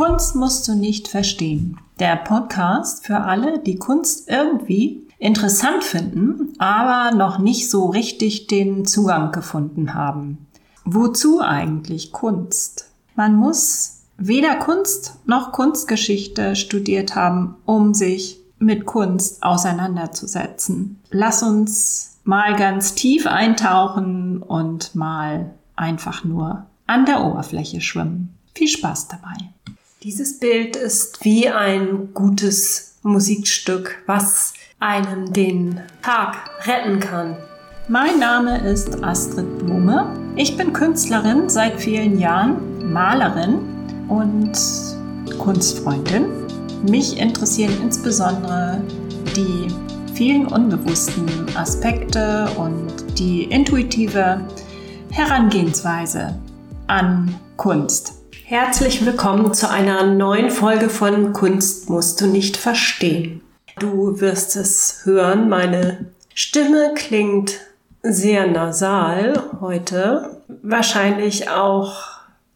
Kunst musst du nicht verstehen. Der Podcast für alle, die Kunst irgendwie interessant finden, aber noch nicht so richtig den Zugang gefunden haben. Wozu eigentlich Kunst? Man muss weder Kunst noch Kunstgeschichte studiert haben, um sich mit Kunst auseinanderzusetzen. Lass uns mal ganz tief eintauchen und mal einfach nur an der Oberfläche schwimmen. Viel Spaß dabei. Dieses Bild ist wie ein gutes Musikstück, was einem den Tag retten kann. Mein Name ist Astrid Blume. Ich bin Künstlerin seit vielen Jahren, Malerin und Kunstfreundin. Mich interessieren insbesondere die vielen unbewussten Aspekte und die intuitive Herangehensweise an Kunst. Herzlich willkommen zu einer neuen Folge von Kunst musst du nicht verstehen. Du wirst es hören, meine Stimme klingt sehr nasal heute. Wahrscheinlich auch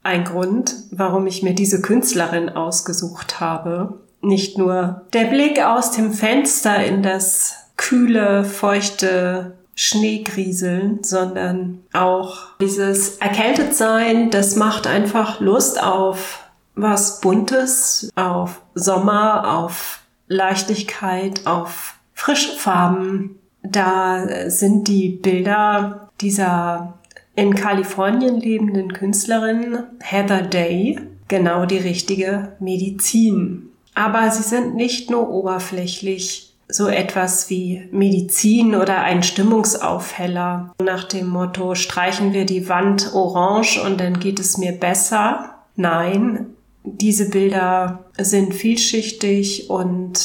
ein Grund, warum ich mir diese Künstlerin ausgesucht habe. Nicht nur der Blick aus dem Fenster in das kühle, feuchte Schneegrieseln, sondern auch dieses Erkältetsein, das macht einfach Lust auf was Buntes, auf Sommer, auf Leichtigkeit, auf frische Farben. Da sind die Bilder dieser in Kalifornien lebenden Künstlerin Heather Day genau die richtige Medizin. Aber sie sind nicht nur oberflächlich so etwas wie Medizin oder ein Stimmungsaufheller nach dem Motto, streichen wir die Wand orange und dann geht es mir besser. Nein, diese Bilder sind vielschichtig und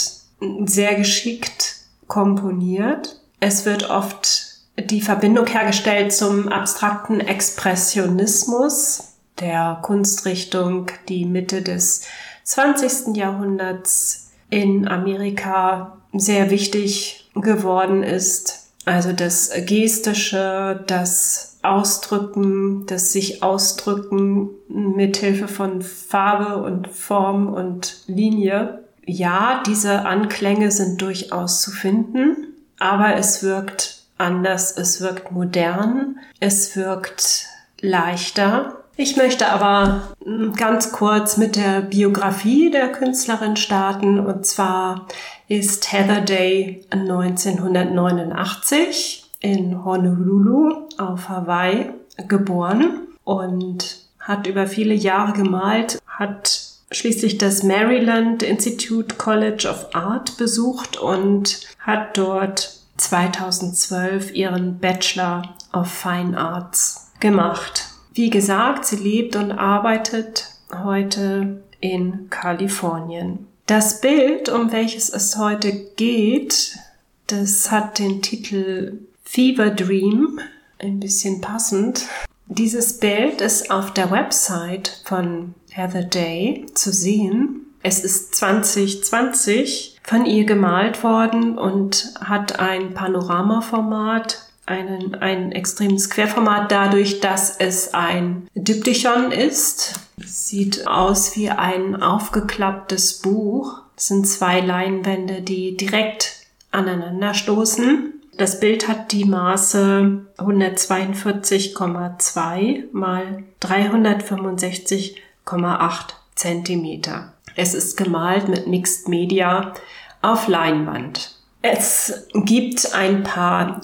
sehr geschickt komponiert. Es wird oft die Verbindung hergestellt zum abstrakten Expressionismus, der Kunstrichtung, die Mitte des 20. Jahrhunderts in Amerika sehr wichtig geworden ist. Also das Gestische, das Ausdrücken, das sich ausdrücken mit Hilfe von Farbe und Form und Linie. Ja, diese Anklänge sind durchaus zu finden, aber es wirkt anders, es wirkt modern, es wirkt leichter ich möchte aber ganz kurz mit der Biografie der Künstlerin starten. Und zwar ist Heather Day 1989 in Honolulu auf Hawaii geboren und hat über viele Jahre gemalt, hat schließlich das Maryland Institute College of Art besucht und hat dort 2012 ihren Bachelor of Fine Arts gemacht. Wie gesagt, sie lebt und arbeitet heute in Kalifornien. Das Bild, um welches es heute geht, das hat den Titel Fever Dream, ein bisschen passend. Dieses Bild ist auf der Website von Heather Day zu sehen. Es ist 2020 von ihr gemalt worden und hat ein Panoramaformat einen, ein extremes Querformat dadurch, dass es ein Diptychon ist. Sieht aus wie ein aufgeklapptes Buch. Es sind zwei Leinwände, die direkt aneinander stoßen. Das Bild hat die Maße 142,2 mal 365,8 Zentimeter. Es ist gemalt mit Mixed Media auf Leinwand. Es gibt ein paar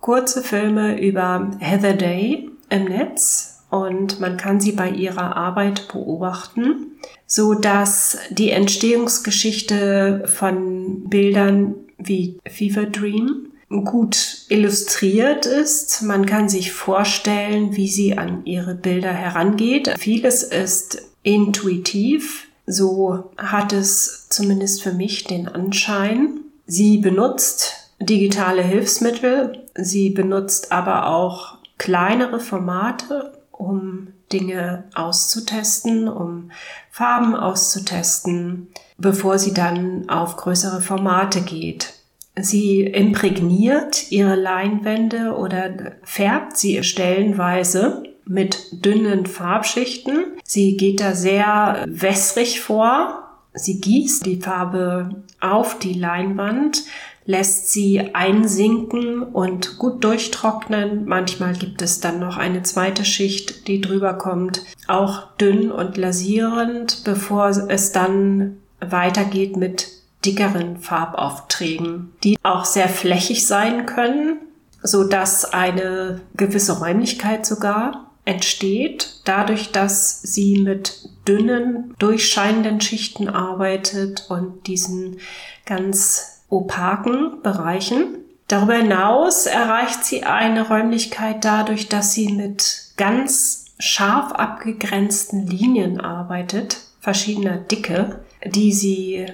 kurze Filme über Heather Day im Netz und man kann sie bei ihrer Arbeit beobachten, so dass die Entstehungsgeschichte von Bildern wie Fever Dream gut illustriert ist. Man kann sich vorstellen, wie sie an ihre Bilder herangeht. Vieles ist intuitiv. So hat es zumindest für mich den Anschein. Sie benutzt digitale Hilfsmittel. Sie benutzt aber auch kleinere Formate, um Dinge auszutesten, um Farben auszutesten, bevor sie dann auf größere Formate geht. Sie imprägniert ihre Leinwände oder färbt sie stellenweise mit dünnen Farbschichten. Sie geht da sehr wässrig vor. Sie gießt die Farbe auf die Leinwand, lässt sie einsinken und gut durchtrocknen. Manchmal gibt es dann noch eine zweite Schicht, die drüber kommt, auch dünn und lasierend, bevor es dann weitergeht mit dickeren Farbaufträgen, die auch sehr flächig sein können, so dass eine gewisse Räumlichkeit sogar entsteht, dadurch, dass sie mit dünnen, durchscheinenden Schichten arbeitet und diesen ganz opaken Bereichen. Darüber hinaus erreicht sie eine Räumlichkeit dadurch, dass sie mit ganz scharf abgegrenzten Linien arbeitet, verschiedener Dicke, die sie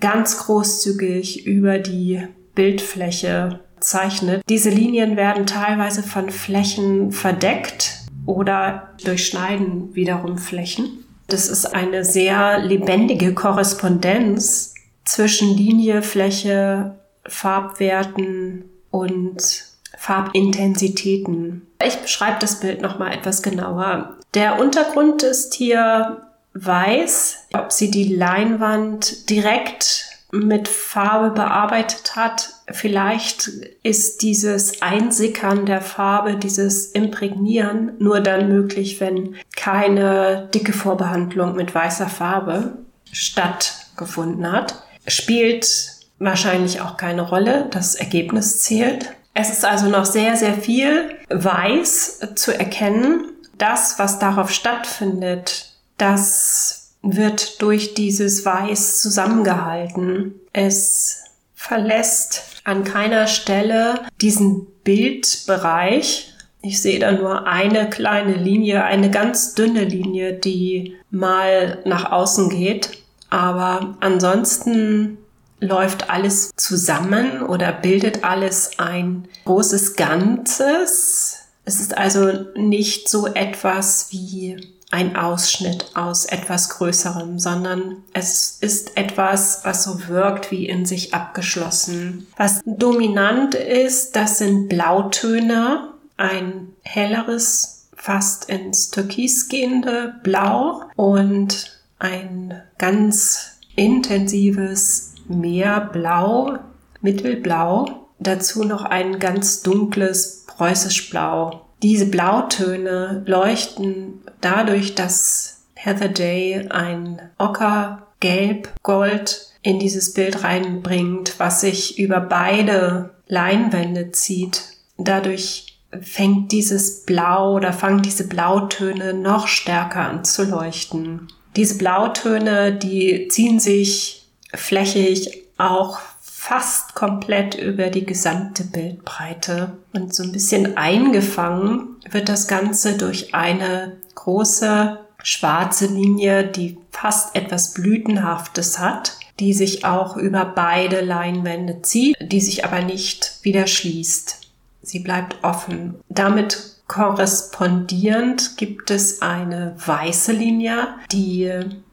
ganz großzügig über die Bildfläche zeichnet. Diese Linien werden teilweise von Flächen verdeckt oder durchschneiden wiederum Flächen. Das ist eine sehr lebendige Korrespondenz zwischen Linie, Fläche, Farbwerten und Farbintensitäten. Ich beschreibe das Bild noch mal etwas genauer. Der Untergrund ist hier weiß. Ob sie die Leinwand direkt mit Farbe bearbeitet hat. Vielleicht ist dieses Einsickern der Farbe, dieses Imprägnieren nur dann möglich, wenn keine dicke Vorbehandlung mit weißer Farbe stattgefunden hat. Spielt wahrscheinlich auch keine Rolle. Das Ergebnis zählt. Es ist also noch sehr, sehr viel weiß zu erkennen. Das, was darauf stattfindet, das wird durch dieses Weiß zusammengehalten. Es verlässt an keiner Stelle diesen Bildbereich. Ich sehe da nur eine kleine Linie, eine ganz dünne Linie, die mal nach außen geht. Aber ansonsten läuft alles zusammen oder bildet alles ein großes Ganzes. Es ist also nicht so etwas wie ein Ausschnitt aus etwas Größerem, sondern es ist etwas, was so wirkt wie in sich abgeschlossen. Was dominant ist, das sind Blautöne, ein helleres, fast ins Türkis gehende Blau und ein ganz intensives Meerblau, Mittelblau, dazu noch ein ganz dunkles preußisch Blau. Diese Blautöne leuchten dadurch, dass Heather Day ein Ocker, Gelb, Gold in dieses Bild reinbringt, was sich über beide Leinwände zieht. Dadurch fängt dieses Blau oder fangen diese Blautöne noch stärker an zu leuchten. Diese Blautöne, die ziehen sich flächig auch fast komplett über die gesamte Bildbreite. Und so ein bisschen eingefangen wird das Ganze durch eine große schwarze Linie, die fast etwas Blütenhaftes hat, die sich auch über beide Leinwände zieht, die sich aber nicht wieder schließt. Sie bleibt offen. Damit korrespondierend gibt es eine weiße Linie, die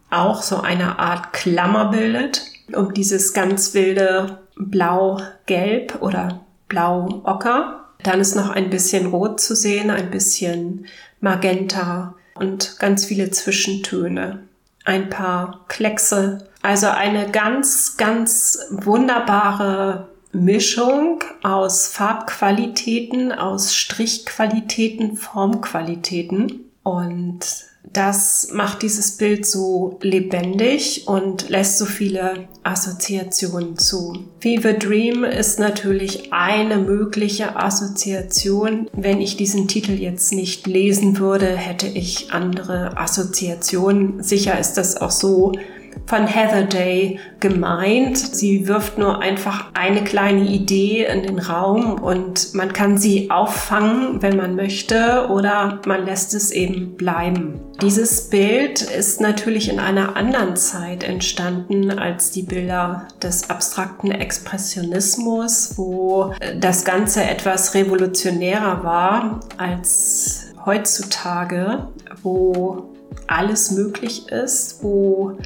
auch so eine Art Klammer bildet um dieses ganz wilde Blau-Gelb oder Blau-Ocker. Dann ist noch ein bisschen Rot zu sehen, ein bisschen Magenta und ganz viele Zwischentöne. Ein paar Kleckse. Also eine ganz, ganz wunderbare Mischung aus Farbqualitäten, aus Strichqualitäten, Formqualitäten. Und das macht dieses Bild so lebendig und lässt so viele Assoziationen zu. Fever Dream ist natürlich eine mögliche Assoziation. Wenn ich diesen Titel jetzt nicht lesen würde, hätte ich andere Assoziationen. Sicher ist das auch so, von Heather Day gemeint. Sie wirft nur einfach eine kleine Idee in den Raum und man kann sie auffangen, wenn man möchte, oder man lässt es eben bleiben. Dieses Bild ist natürlich in einer anderen Zeit entstanden als die Bilder des abstrakten Expressionismus, wo das Ganze etwas revolutionärer war als heutzutage, wo alles möglich ist, wo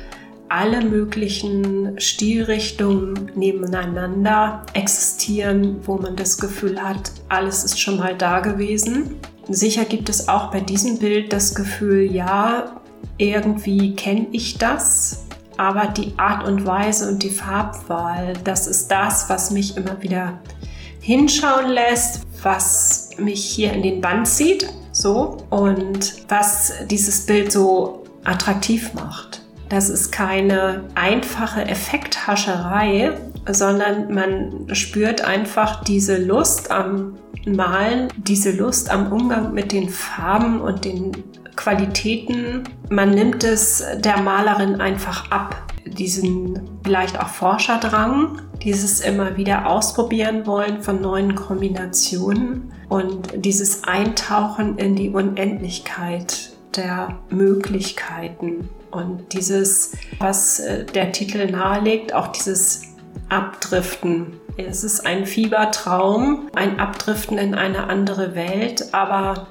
alle möglichen Stilrichtungen nebeneinander existieren, wo man das Gefühl hat, alles ist schon mal da gewesen. Sicher gibt es auch bei diesem Bild das Gefühl, ja, irgendwie kenne ich das, aber die Art und Weise und die Farbwahl, das ist das, was mich immer wieder hinschauen lässt, was mich hier in den Band zieht, so und was dieses Bild so attraktiv macht. Das ist keine einfache Effekthascherei, sondern man spürt einfach diese Lust am Malen, diese Lust am Umgang mit den Farben und den Qualitäten. Man nimmt es der Malerin einfach ab. Diesen vielleicht auch Forscherdrang, dieses immer wieder ausprobieren wollen von neuen Kombinationen und dieses Eintauchen in die Unendlichkeit der Möglichkeiten und dieses, was äh, der Titel nahelegt, auch dieses Abdriften. Es ist ein Fiebertraum, ein Abdriften in eine andere Welt, aber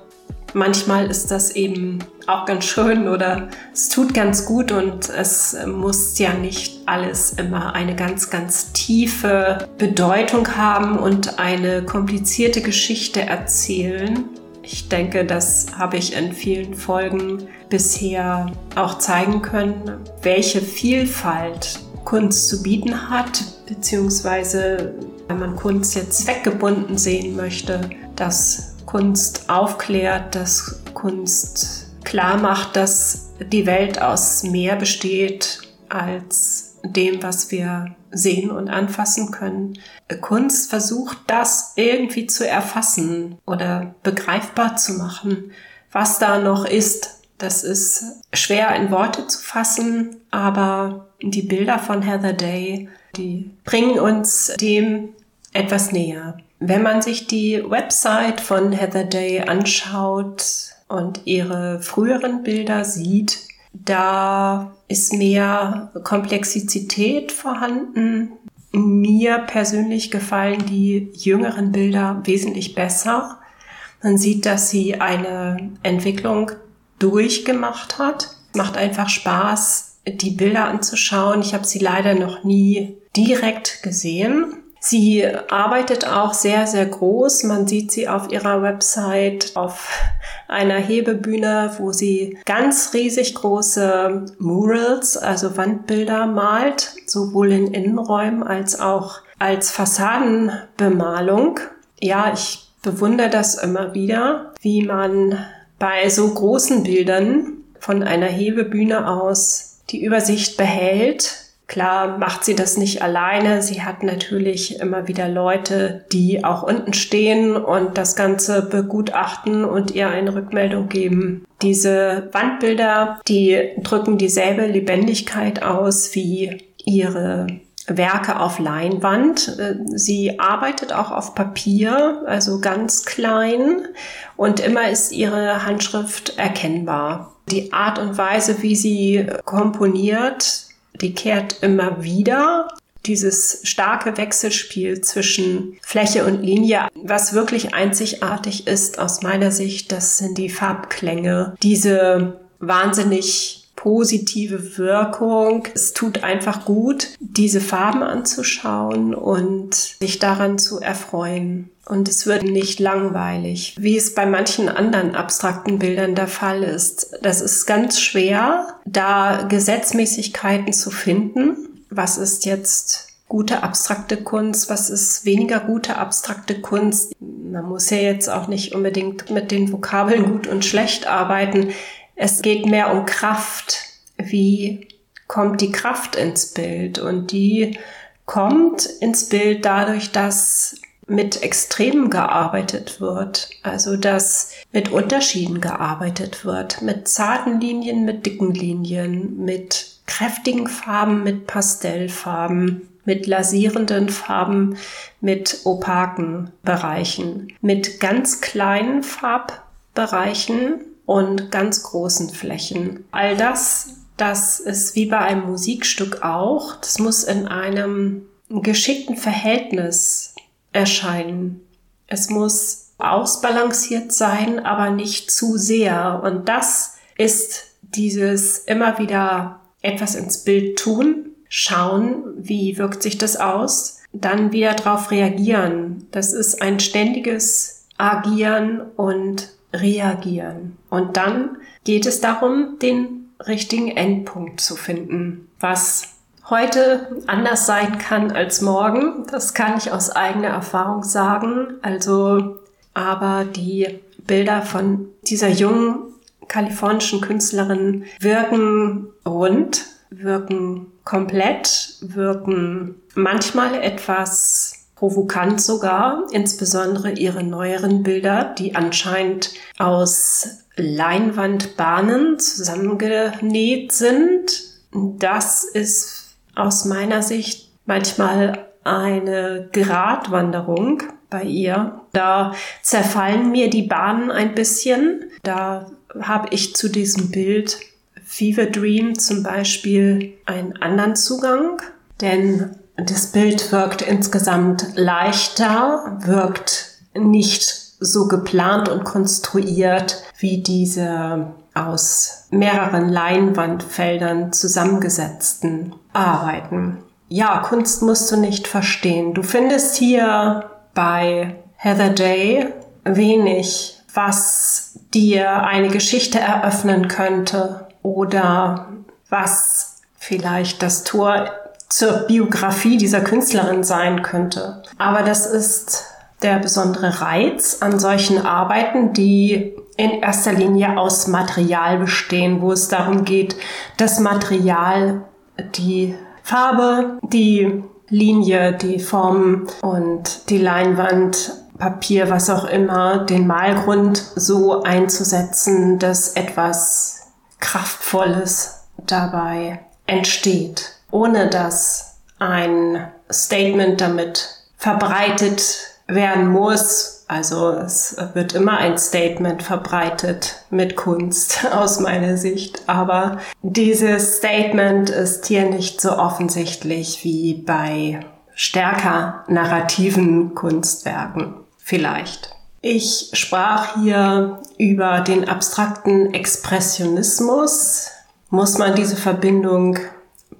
manchmal ist das eben auch ganz schön oder es tut ganz gut und es muss ja nicht alles immer eine ganz, ganz tiefe Bedeutung haben und eine komplizierte Geschichte erzählen. Ich denke, das habe ich in vielen Folgen bisher auch zeigen können, welche Vielfalt Kunst zu bieten hat, beziehungsweise wenn man Kunst jetzt zweckgebunden sehen möchte, dass Kunst aufklärt, dass Kunst klar macht, dass die Welt aus mehr besteht als dem, was wir sehen und anfassen können. Kunst versucht das irgendwie zu erfassen oder begreifbar zu machen, was da noch ist. Das ist schwer in Worte zu fassen, aber die Bilder von Heather Day, die bringen uns dem etwas näher. Wenn man sich die Website von Heather Day anschaut und ihre früheren Bilder sieht, da ist mehr Komplexität vorhanden. Mir persönlich gefallen die jüngeren Bilder wesentlich besser. Man sieht, dass sie eine Entwicklung durchgemacht hat. Macht einfach Spaß, die Bilder anzuschauen. Ich habe sie leider noch nie direkt gesehen. Sie arbeitet auch sehr, sehr groß. Man sieht sie auf ihrer Website auf einer Hebebühne, wo sie ganz riesig große Murals, also Wandbilder malt, sowohl in Innenräumen als auch als Fassadenbemalung. Ja, ich bewundere das immer wieder, wie man bei so großen Bildern von einer Hebebühne aus die Übersicht behält Klar macht sie das nicht alleine. Sie hat natürlich immer wieder Leute, die auch unten stehen und das Ganze begutachten und ihr eine Rückmeldung geben. Diese Wandbilder, die drücken dieselbe Lebendigkeit aus wie ihre Werke auf Leinwand. Sie arbeitet auch auf Papier, also ganz klein und immer ist ihre Handschrift erkennbar. Die Art und Weise, wie sie komponiert, die kehrt immer wieder. Dieses starke Wechselspiel zwischen Fläche und Linie, was wirklich einzigartig ist aus meiner Sicht, das sind die Farbklänge. Diese wahnsinnig positive Wirkung. Es tut einfach gut, diese Farben anzuschauen und sich daran zu erfreuen. Und es wird nicht langweilig, wie es bei manchen anderen abstrakten Bildern der Fall ist. Das ist ganz schwer, da Gesetzmäßigkeiten zu finden. Was ist jetzt gute abstrakte Kunst, was ist weniger gute abstrakte Kunst. Man muss ja jetzt auch nicht unbedingt mit den Vokabeln gut und schlecht arbeiten. Es geht mehr um Kraft. Wie kommt die Kraft ins Bild? Und die kommt ins Bild dadurch, dass mit Extremen gearbeitet wird. Also dass mit Unterschieden gearbeitet wird. Mit zarten Linien, mit dicken Linien, mit kräftigen Farben, mit Pastellfarben, mit lasierenden Farben, mit opaken Bereichen, mit ganz kleinen Farbbereichen und ganz großen Flächen. All das, das ist wie bei einem Musikstück auch, das muss in einem geschickten Verhältnis erscheinen. Es muss ausbalanciert sein, aber nicht zu sehr. Und das ist dieses immer wieder etwas ins Bild tun, schauen, wie wirkt sich das aus, dann wieder darauf reagieren. Das ist ein ständiges Agieren und Reagieren. Und dann geht es darum, den richtigen Endpunkt zu finden, was heute anders sein kann als morgen. Das kann ich aus eigener Erfahrung sagen. Also, aber die Bilder von dieser jungen kalifornischen Künstlerin wirken rund, wirken komplett, wirken manchmal etwas provokant sogar, insbesondere ihre neueren Bilder, die anscheinend aus Leinwandbahnen zusammengenäht sind. Das ist aus meiner Sicht manchmal eine Gratwanderung bei ihr. Da zerfallen mir die Bahnen ein bisschen. Da habe ich zu diesem Bild Fever Dream zum Beispiel einen anderen Zugang, denn das Bild wirkt insgesamt leichter, wirkt nicht so geplant und konstruiert wie diese aus mehreren Leinwandfeldern zusammengesetzten Arbeiten. Ja, Kunst musst du nicht verstehen. Du findest hier bei Heather Day wenig, was dir eine Geschichte eröffnen könnte oder was vielleicht das Tor zur Biografie dieser Künstlerin sein könnte. Aber das ist der besondere Reiz an solchen Arbeiten, die in erster Linie aus Material bestehen, wo es darum geht, das Material, die Farbe, die Linie, die Form und die Leinwand, Papier, was auch immer, den Malgrund so einzusetzen, dass etwas Kraftvolles dabei entsteht, ohne dass ein Statement damit verbreitet werden muss. Also es wird immer ein Statement verbreitet mit Kunst aus meiner Sicht. Aber dieses Statement ist hier nicht so offensichtlich wie bei stärker narrativen Kunstwerken vielleicht. Ich sprach hier über den abstrakten Expressionismus. Muss man diese Verbindung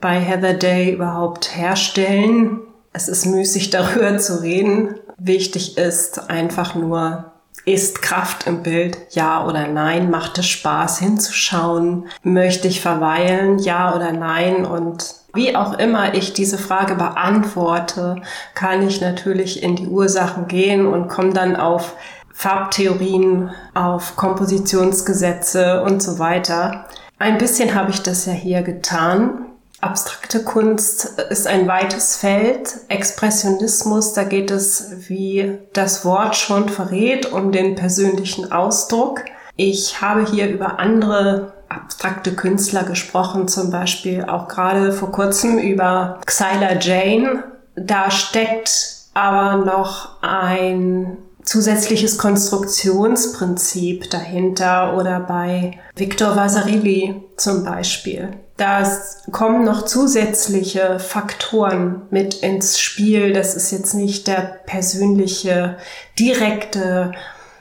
bei Heather Day überhaupt herstellen? Es ist müßig darüber zu reden, wichtig ist einfach nur, ist Kraft im Bild? Ja oder nein? Macht es Spaß hinzuschauen? Möchte ich verweilen? Ja oder nein? Und wie auch immer ich diese Frage beantworte, kann ich natürlich in die Ursachen gehen und komme dann auf Farbtheorien, auf Kompositionsgesetze und so weiter. Ein bisschen habe ich das ja hier getan. Abstrakte Kunst ist ein weites Feld. Expressionismus, da geht es, wie das Wort schon verrät, um den persönlichen Ausdruck. Ich habe hier über andere abstrakte Künstler gesprochen, zum Beispiel auch gerade vor kurzem über Xyla Jane. Da steckt aber noch ein zusätzliches Konstruktionsprinzip dahinter oder bei Victor Vasarely zum Beispiel. Da kommen noch zusätzliche Faktoren mit ins Spiel. Das ist jetzt nicht der persönliche, direkte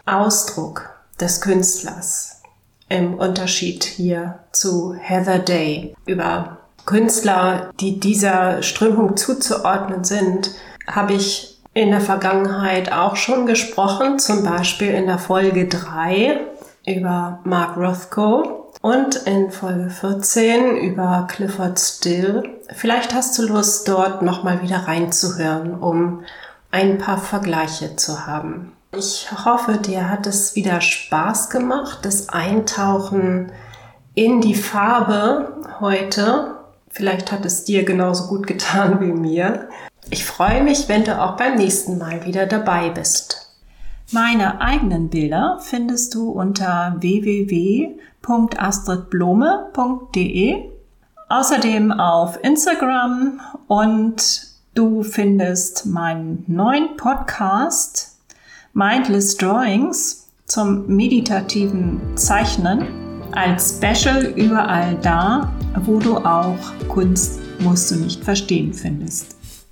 Ausdruck des Künstlers. Im Unterschied hier zu Heather Day. Über Künstler, die dieser Strömung zuzuordnen sind, habe ich in der Vergangenheit auch schon gesprochen, zum Beispiel in der Folge 3 über Mark Rothko und in Folge 14 über Clifford Still. Vielleicht hast du Lust, dort nochmal wieder reinzuhören, um ein paar Vergleiche zu haben. Ich hoffe, dir hat es wieder Spaß gemacht, das Eintauchen in die Farbe heute. Vielleicht hat es dir genauso gut getan wie mir. Ich freue mich, wenn du auch beim nächsten Mal wieder dabei bist. Meine eigenen Bilder findest du unter www.astridblome.de, außerdem auf Instagram und du findest meinen neuen Podcast Mindless Drawings zum meditativen Zeichnen als Special überall da, wo du auch Kunst musst du nicht verstehen findest.